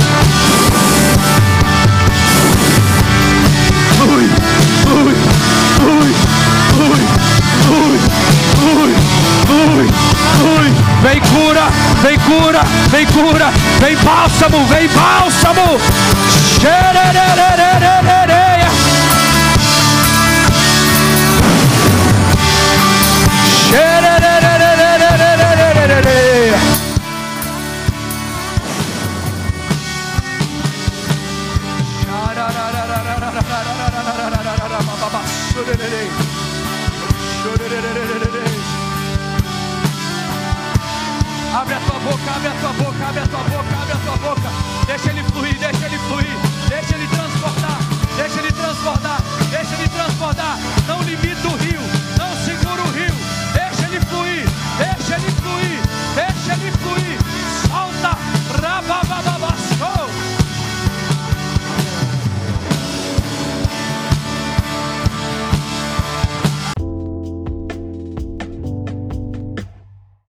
Vem cura, vem cura, vem cura, vem bálsamo, vem bálsamo. Abre a tua boca, abre a tua boca, abre a tua boca, abre a tua boca. Deixa ele fluir, deixa ele fluir, deixa ele transportar, deixa ele transportar, deixa ele transportar. Não limita o rio, não segura o rio. Deixa ele fluir, deixa ele fluir, deixa ele fluir. Solta, rabababa.